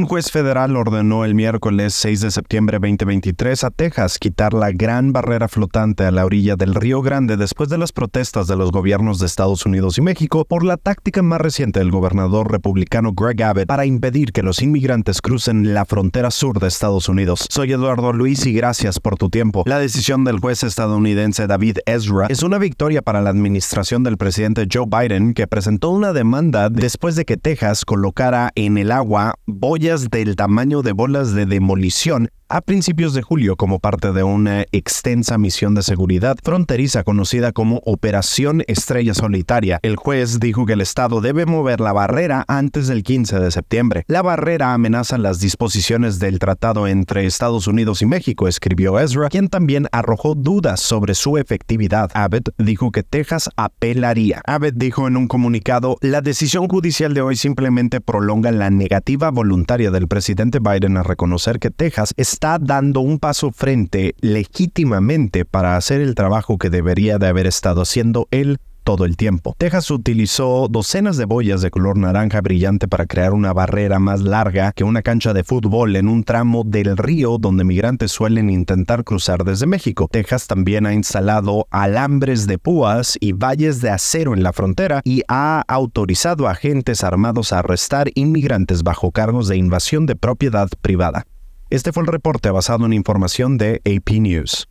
Un juez federal ordenó el miércoles 6 de septiembre 2023 a Texas quitar la gran barrera flotante a la orilla del Río Grande después de las protestas de los gobiernos de Estados Unidos y México por la táctica más reciente del gobernador republicano Greg Abbott para impedir que los inmigrantes crucen la frontera sur de Estados Unidos. Soy Eduardo Luis y gracias por tu tiempo. La decisión del juez estadounidense David Ezra es una victoria para la administración del presidente Joe Biden que presentó una demanda después de que Texas colocara en el agua del tamaño de bolas de demolición a principios de julio como parte de una extensa misión de seguridad fronteriza conocida como Operación Estrella Solitaria. El juez dijo que el Estado debe mover la barrera antes del 15 de septiembre. La barrera amenaza las disposiciones del tratado entre Estados Unidos y México, escribió Ezra, quien también arrojó dudas sobre su efectividad. Abbott dijo que Texas apelaría. Abbott dijo en un comunicado, la decisión judicial de hoy simplemente prolonga la negativa voluntaria del presidente Biden a reconocer que Texas es está dando un paso frente legítimamente para hacer el trabajo que debería de haber estado haciendo él todo el tiempo. Texas utilizó docenas de boyas de color naranja brillante para crear una barrera más larga que una cancha de fútbol en un tramo del río donde migrantes suelen intentar cruzar desde México. Texas también ha instalado alambres de púas y valles de acero en la frontera y ha autorizado a agentes armados a arrestar inmigrantes bajo cargos de invasión de propiedad privada. Este fue el reporte basado en información de AP News.